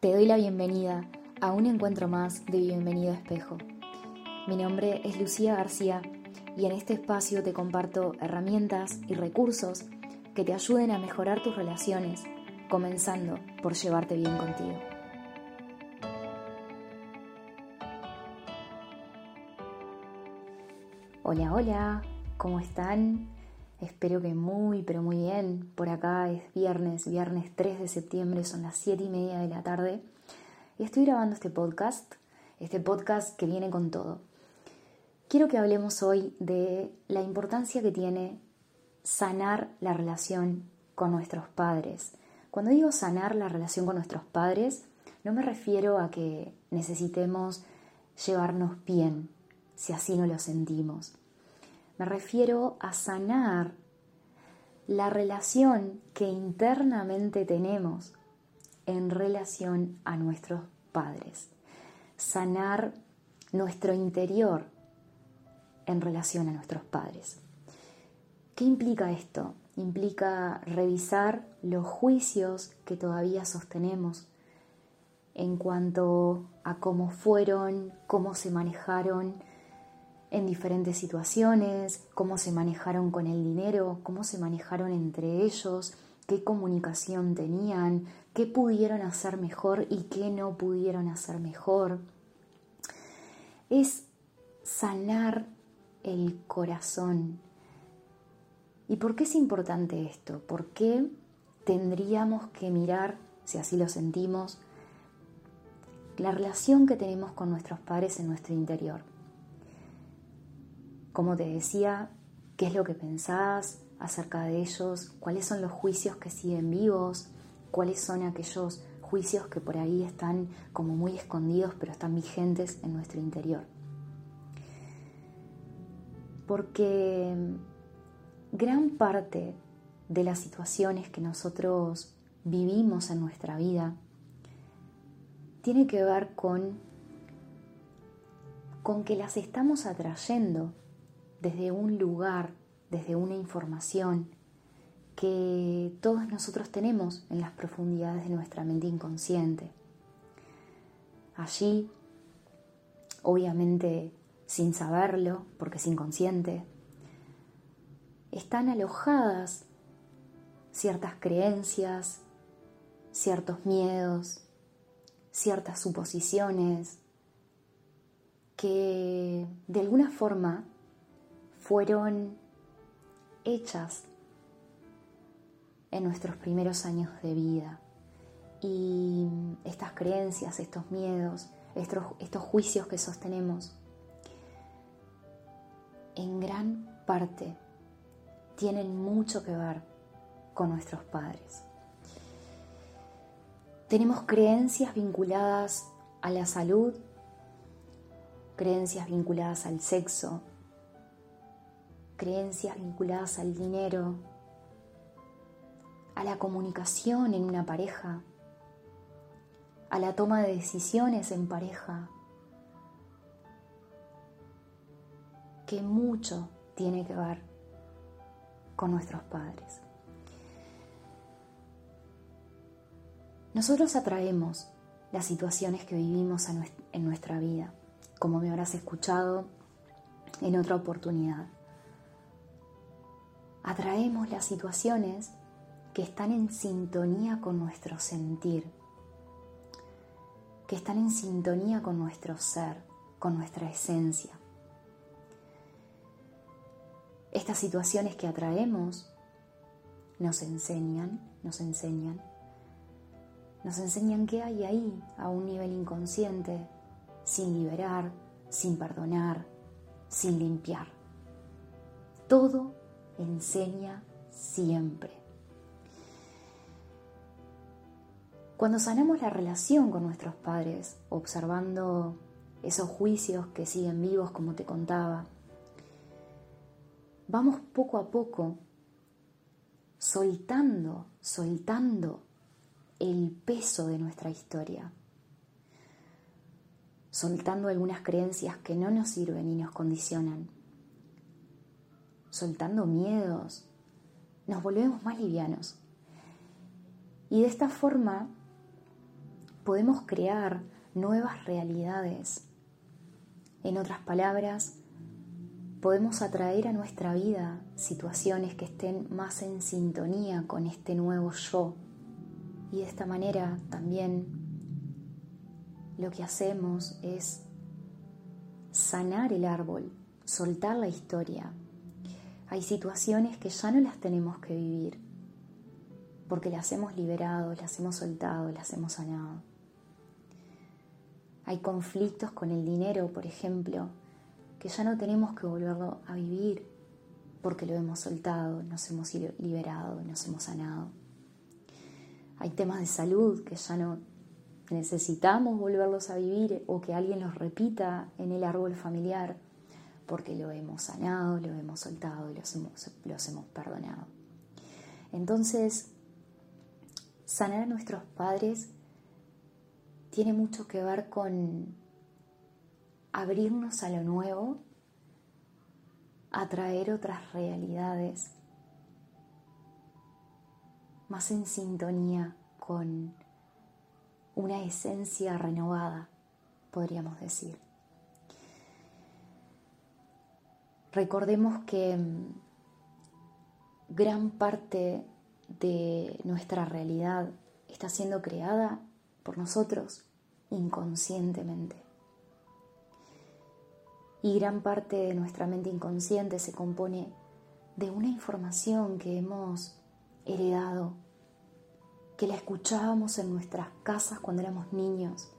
Te doy la bienvenida a un encuentro más de Bienvenido Espejo. Mi nombre es Lucía García y en este espacio te comparto herramientas y recursos que te ayuden a mejorar tus relaciones, comenzando por llevarte bien contigo. Hola, hola, ¿cómo están? Espero que muy, pero muy bien. Por acá es viernes, viernes 3 de septiembre, son las 7 y media de la tarde. Y estoy grabando este podcast, este podcast que viene con todo. Quiero que hablemos hoy de la importancia que tiene sanar la relación con nuestros padres. Cuando digo sanar la relación con nuestros padres, no me refiero a que necesitemos llevarnos bien, si así no lo sentimos. Me refiero a sanar la relación que internamente tenemos en relación a nuestros padres. Sanar nuestro interior en relación a nuestros padres. ¿Qué implica esto? Implica revisar los juicios que todavía sostenemos en cuanto a cómo fueron, cómo se manejaron en diferentes situaciones, cómo se manejaron con el dinero, cómo se manejaron entre ellos, qué comunicación tenían, qué pudieron hacer mejor y qué no pudieron hacer mejor. Es sanar el corazón. ¿Y por qué es importante esto? ¿Por qué tendríamos que mirar, si así lo sentimos, la relación que tenemos con nuestros padres en nuestro interior? Como te decía, qué es lo que pensás acerca de ellos, cuáles son los juicios que siguen vivos, cuáles son aquellos juicios que por ahí están como muy escondidos pero están vigentes en nuestro interior. Porque gran parte de las situaciones que nosotros vivimos en nuestra vida tiene que ver con, con que las estamos atrayendo desde un lugar, desde una información que todos nosotros tenemos en las profundidades de nuestra mente inconsciente. Allí, obviamente sin saberlo, porque es inconsciente, están alojadas ciertas creencias, ciertos miedos, ciertas suposiciones que de alguna forma fueron hechas en nuestros primeros años de vida. Y estas creencias, estos miedos, estos, juicios que sostenemos, en gran parte tienen mucho que ver con nuestros padres. Tenemos creencias vinculadas a la salud, creencias vinculadas al sexo, creencias vinculadas al dinero, a la comunicación en una pareja, a la toma de decisiones en pareja, que mucho tiene que ver con nuestros padres. Nosotros atraemos las situaciones que vivimos en nuestra vida, como me habrás escuchado en otra oportunidad atraemos las situaciones que están en sintonía con nuestro sentir, que están en sintonía con nuestro ser, con nuestra esencia. Estas situaciones que atraemos nos enseñan, nos enseñan, nos enseñan qué hay ahí a un nivel inconsciente, sin liberar, sin perdonar, sin limpiar. Todo enseña siempre. Cuando sanamos la relación con nuestros padres, observando esos juicios que siguen vivos, como te contaba, vamos poco a poco soltando, soltando el peso de nuestra historia, soltando algunas creencias que no nos sirven y nos condicionan soltando miedos, nos volvemos más livianos. Y de esta forma podemos crear nuevas realidades. En otras palabras, podemos atraer a nuestra vida situaciones que estén más en sintonía con este nuevo yo. Y de esta manera también lo que hacemos es sanar el árbol, soltar la historia. Hay situaciones que ya no las tenemos que vivir, porque las hemos liberado, las hemos soltado, las hemos sanado. Hay conflictos con el dinero, por ejemplo, que ya no tenemos que volverlo a vivir porque lo hemos soltado, nos hemos liberado, nos hemos sanado. Hay temas de salud que ya no necesitamos volverlos a vivir o que alguien los repita en el árbol familiar porque lo hemos sanado, lo hemos soltado y los hemos, los perdonado. Entonces, sanar a nuestros padres tiene mucho que ver con abrirnos a lo nuevo, atraer otras realidades, más en sintonía con una esencia renovada, podríamos decir. Recordemos que mm, gran parte de nuestra realidad está siendo creada por nosotros inconscientemente. Y gran parte de nuestra mente inconsciente se compone de una información que hemos heredado, que la escuchábamos en nuestras casas cuando éramos niños,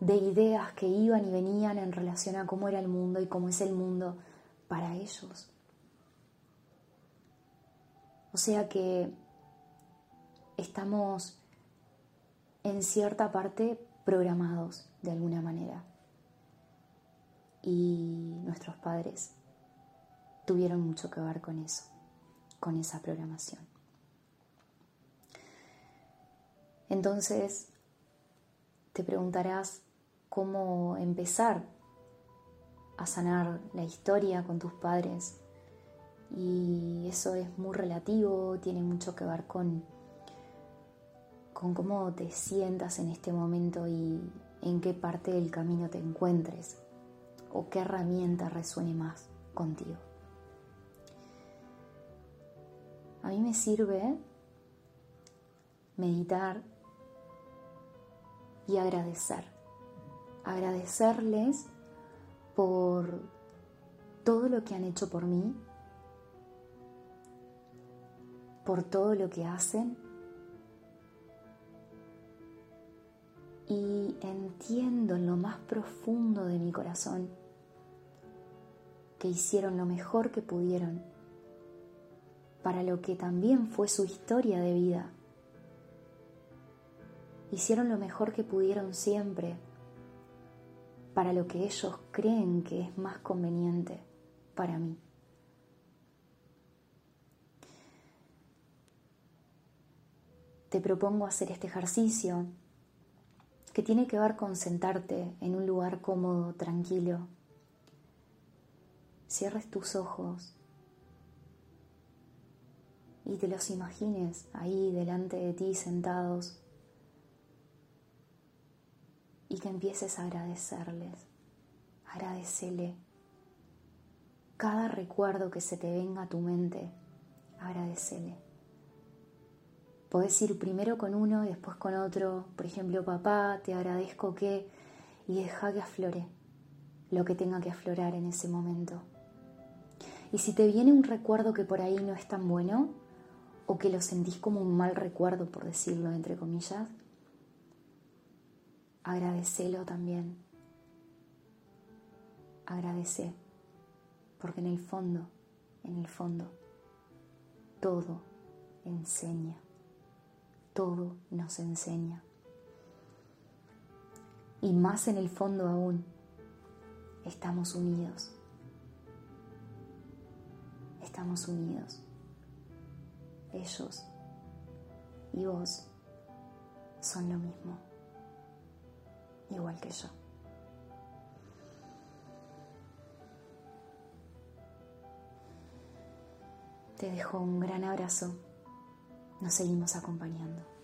de ideas que iban y venían en relación a cómo era el mundo y cómo es el mundo para ellos. O sea que estamos en cierta parte programados de alguna manera. Y nuestros padres tuvieron mucho que ver con eso, con esa programación. Entonces, te preguntarás cómo empezar a sanar la historia con tus padres. Y eso es muy relativo, tiene mucho que ver con con cómo te sientas en este momento y en qué parte del camino te encuentres o qué herramienta resuene más contigo. A mí me sirve meditar y agradecer. Agradecerles por todo lo que han hecho por mí, por todo lo que hacen y entiendo en lo más profundo de mi corazón que hicieron lo mejor que pudieron para lo que también fue su historia de vida. Hicieron lo mejor que pudieron siempre para lo que ellos creen que es más conveniente para mí. Te propongo hacer este ejercicio que tiene que ver con sentarte en un lugar cómodo, tranquilo. Cierres tus ojos y te los imagines ahí delante de ti sentados y que empieces a agradecerles, agradecele cada recuerdo que se te venga a tu mente, agradecele. Podés ir primero con uno y después con otro. Por ejemplo, papá, te agradezco que... Y deja que aflore lo que tenga que aflorar en ese momento. Y si te viene un recuerdo que por ahí no es tan bueno, o que lo sentís como un mal recuerdo, por decirlo entre comillas, agradecelo también. Agradece, porque en el fondo, en el fondo, todo enseña todo nos enseña. Y más en el fondo aún, estamos unidos. Estamos unidos. Ellos y vos son lo mismo, igual que yo. Te dejo un gran abrazo nos seguimos acompañando.